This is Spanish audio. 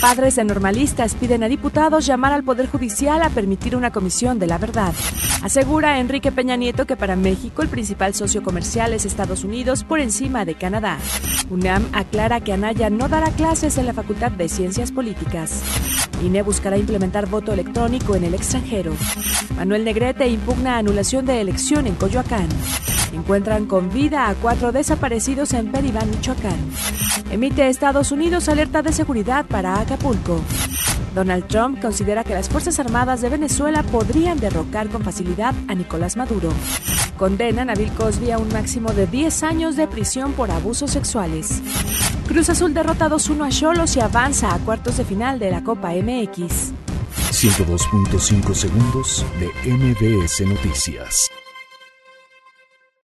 Padres de normalistas piden a diputados llamar al Poder Judicial a permitir una comisión de la verdad. Asegura Enrique Peña Nieto que para México el principal socio comercial es Estados Unidos por encima de Canadá. UNAM aclara que Anaya no dará clases en la Facultad de Ciencias Políticas. INE buscará implementar voto electrónico en el extranjero. Manuel Negrete impugna anulación de elección en Coyoacán. Encuentran con vida a cuatro desaparecidos en Peribán, Michoacán. Emite Estados Unidos alerta de seguridad para Acapulco. Donald Trump considera que las Fuerzas Armadas de Venezuela podrían derrocar con facilidad a Nicolás Maduro. Condenan a Bill Cosby a un máximo de 10 años de prisión por abusos sexuales. Cruz Azul derrota 2-1 a Cholos y avanza a cuartos de final de la Copa MX. 102.5 segundos de MBS Noticias.